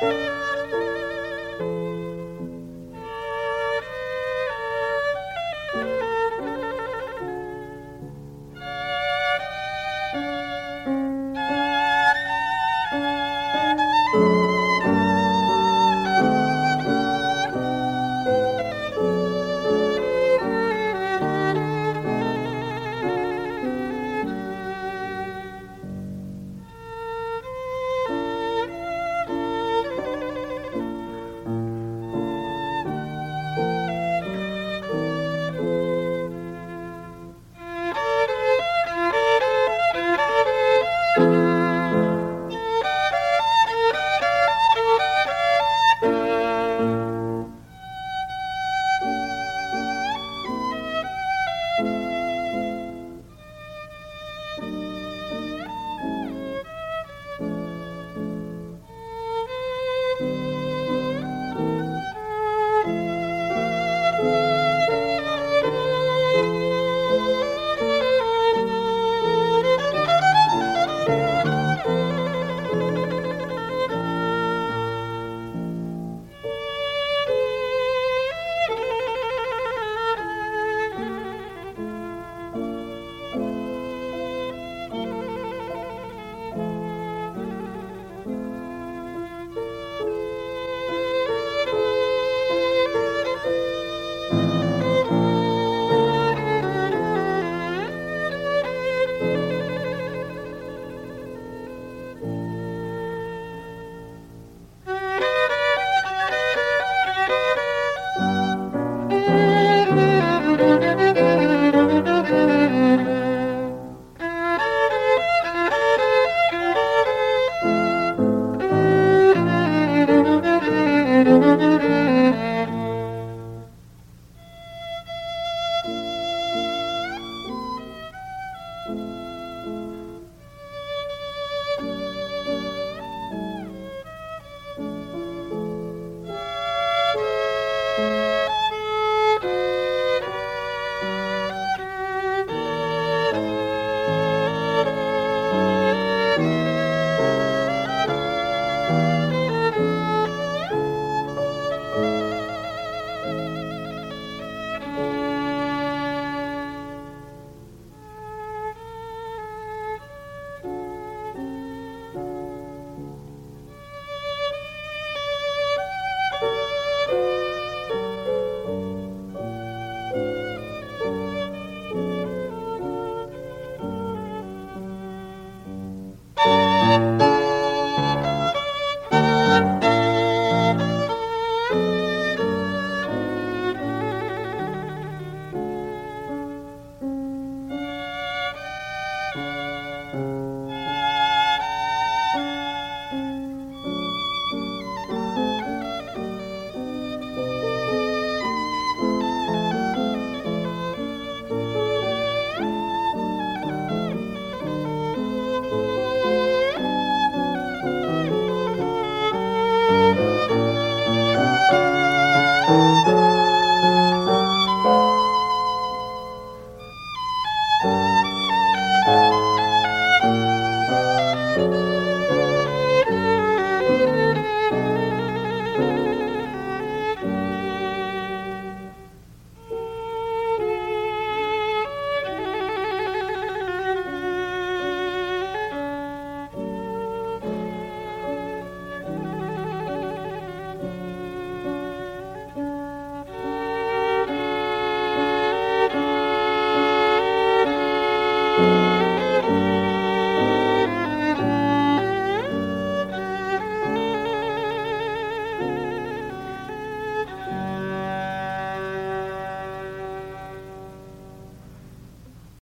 Música